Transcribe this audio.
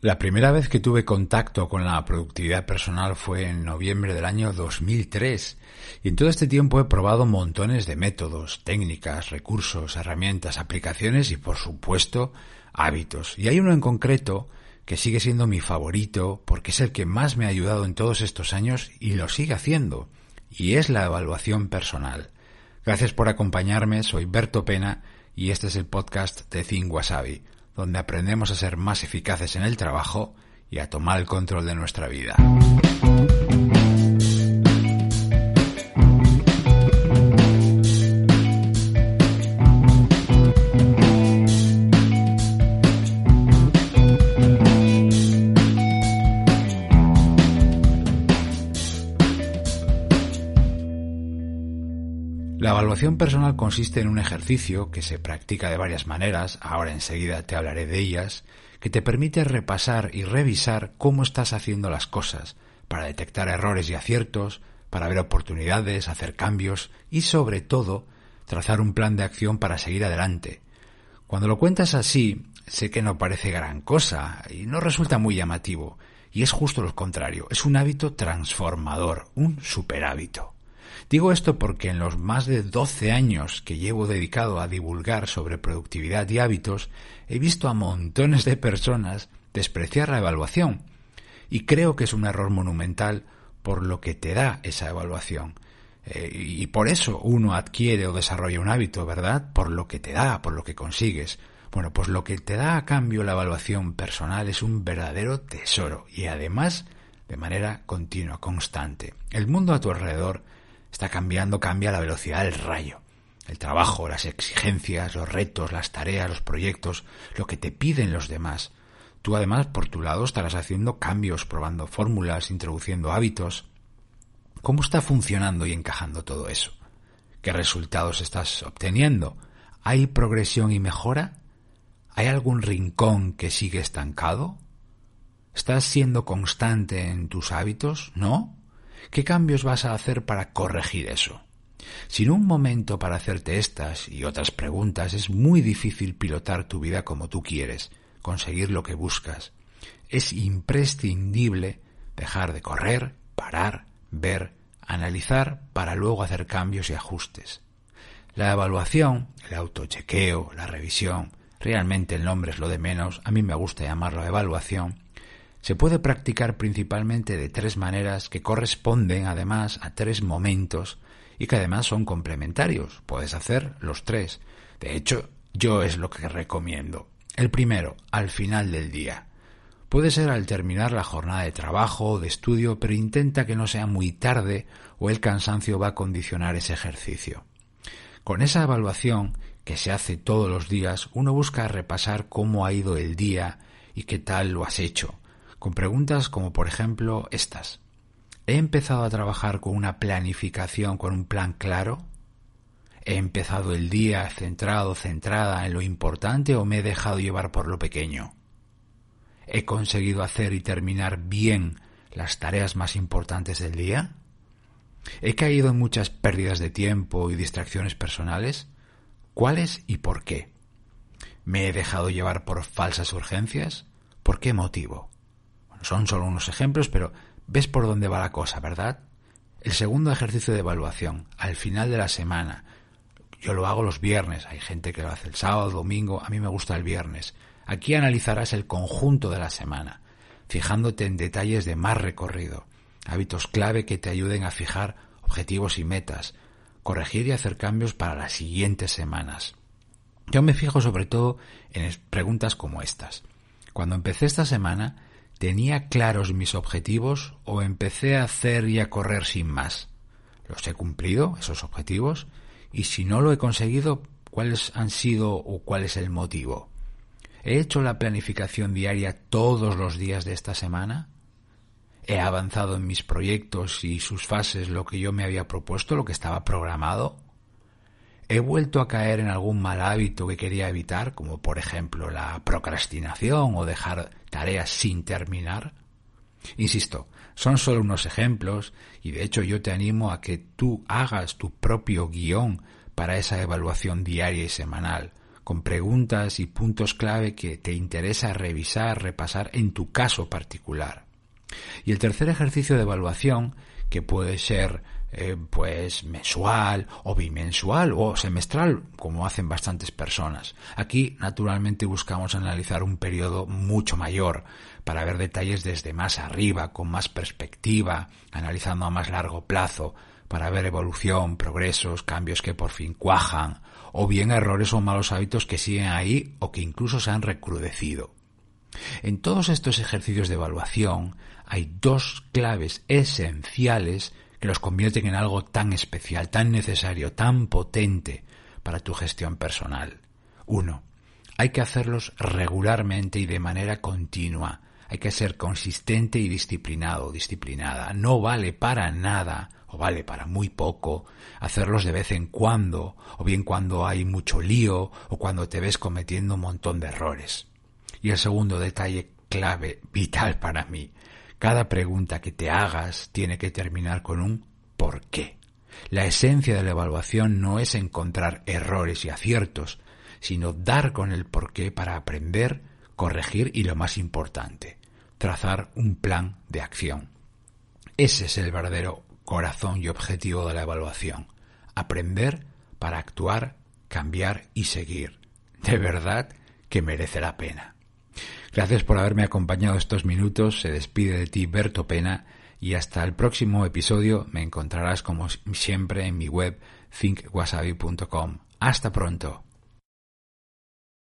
La primera vez que tuve contacto con la productividad personal fue en noviembre del año 2003 y en todo este tiempo he probado montones de métodos, técnicas, recursos, herramientas, aplicaciones y por supuesto hábitos. Y hay uno en concreto que sigue siendo mi favorito porque es el que más me ha ayudado en todos estos años y lo sigue haciendo y es la evaluación personal. Gracias por acompañarme, soy Berto Pena y este es el podcast de Think Wasabi donde aprendemos a ser más eficaces en el trabajo y a tomar el control de nuestra vida. La evaluación personal consiste en un ejercicio que se practica de varias maneras, ahora enseguida te hablaré de ellas, que te permite repasar y revisar cómo estás haciendo las cosas, para detectar errores y aciertos, para ver oportunidades, hacer cambios y sobre todo trazar un plan de acción para seguir adelante. Cuando lo cuentas así, sé que no parece gran cosa y no resulta muy llamativo, y es justo lo contrario, es un hábito transformador, un superhábito. Digo esto porque en los más de 12 años que llevo dedicado a divulgar sobre productividad y hábitos, he visto a montones de personas despreciar la evaluación. Y creo que es un error monumental por lo que te da esa evaluación. Eh, y por eso uno adquiere o desarrolla un hábito, ¿verdad? Por lo que te da, por lo que consigues. Bueno, pues lo que te da a cambio la evaluación personal es un verdadero tesoro y además de manera continua, constante. El mundo a tu alrededor está cambiando, cambia la velocidad del rayo. El trabajo, las exigencias, los retos, las tareas, los proyectos, lo que te piden los demás. Tú además, por tu lado, estarás haciendo cambios, probando fórmulas, introduciendo hábitos. ¿Cómo está funcionando y encajando todo eso? ¿Qué resultados estás obteniendo? ¿Hay progresión y mejora? ¿Hay algún rincón que sigue estancado? ¿Estás siendo constante en tus hábitos? ¿No? ¿Qué cambios vas a hacer para corregir eso? Sin un momento para hacerte estas y otras preguntas es muy difícil pilotar tu vida como tú quieres, conseguir lo que buscas. Es imprescindible dejar de correr, parar, ver, analizar para luego hacer cambios y ajustes. La evaluación, el autochequeo, la revisión, realmente el nombre es lo de menos, a mí me gusta llamarlo evaluación, se puede practicar principalmente de tres maneras que corresponden además a tres momentos y que además son complementarios. Puedes hacer los tres. De hecho, yo es lo que recomiendo. El primero, al final del día. Puede ser al terminar la jornada de trabajo o de estudio, pero intenta que no sea muy tarde o el cansancio va a condicionar ese ejercicio. Con esa evaluación, que se hace todos los días, uno busca repasar cómo ha ido el día y qué tal lo has hecho con preguntas como por ejemplo estas. ¿He empezado a trabajar con una planificación, con un plan claro? ¿He empezado el día centrado, centrada en lo importante o me he dejado llevar por lo pequeño? ¿He conseguido hacer y terminar bien las tareas más importantes del día? ¿He caído en muchas pérdidas de tiempo y distracciones personales? ¿Cuáles y por qué? ¿Me he dejado llevar por falsas urgencias? ¿Por qué motivo? Son solo unos ejemplos, pero ves por dónde va la cosa, ¿verdad? El segundo ejercicio de evaluación, al final de la semana. Yo lo hago los viernes, hay gente que lo hace el sábado, domingo, a mí me gusta el viernes. Aquí analizarás el conjunto de la semana, fijándote en detalles de más recorrido, hábitos clave que te ayuden a fijar objetivos y metas, corregir y hacer cambios para las siguientes semanas. Yo me fijo sobre todo en preguntas como estas. Cuando empecé esta semana, ¿Tenía claros mis objetivos o empecé a hacer y a correr sin más? ¿Los he cumplido, esos objetivos? Y si no lo he conseguido, ¿cuáles han sido o cuál es el motivo? ¿He hecho la planificación diaria todos los días de esta semana? ¿He avanzado en mis proyectos y sus fases lo que yo me había propuesto, lo que estaba programado? ¿He vuelto a caer en algún mal hábito que quería evitar, como por ejemplo la procrastinación o dejar tareas sin terminar? Insisto, son solo unos ejemplos y de hecho yo te animo a que tú hagas tu propio guion para esa evaluación diaria y semanal, con preguntas y puntos clave que te interesa revisar, repasar en tu caso particular. Y el tercer ejercicio de evaluación, que puede ser eh, pues mensual o bimensual o semestral, como hacen bastantes personas. Aquí, naturalmente, buscamos analizar un periodo mucho mayor para ver detalles desde más arriba, con más perspectiva, analizando a más largo plazo, para ver evolución, progresos, cambios que por fin cuajan, o bien errores o malos hábitos que siguen ahí o que incluso se han recrudecido. En todos estos ejercicios de evaluación hay dos claves esenciales que los convierten en algo tan especial, tan necesario, tan potente para tu gestión personal. Uno, hay que hacerlos regularmente y de manera continua. Hay que ser consistente y disciplinado, disciplinada. No vale para nada, o vale para muy poco, hacerlos de vez en cuando, o bien cuando hay mucho lío, o cuando te ves cometiendo un montón de errores. Y el segundo detalle clave, vital para mí, cada pregunta que te hagas tiene que terminar con un ¿por qué? La esencia de la evaluación no es encontrar errores y aciertos, sino dar con el por qué para aprender, corregir y lo más importante, trazar un plan de acción. Ese es el verdadero corazón y objetivo de la evaluación. Aprender para actuar, cambiar y seguir. De verdad que merece la pena. Gracias por haberme acompañado estos minutos. Se despide de ti Berto Pena y hasta el próximo episodio me encontrarás como siempre en mi web thinkwasabi.com. Hasta pronto.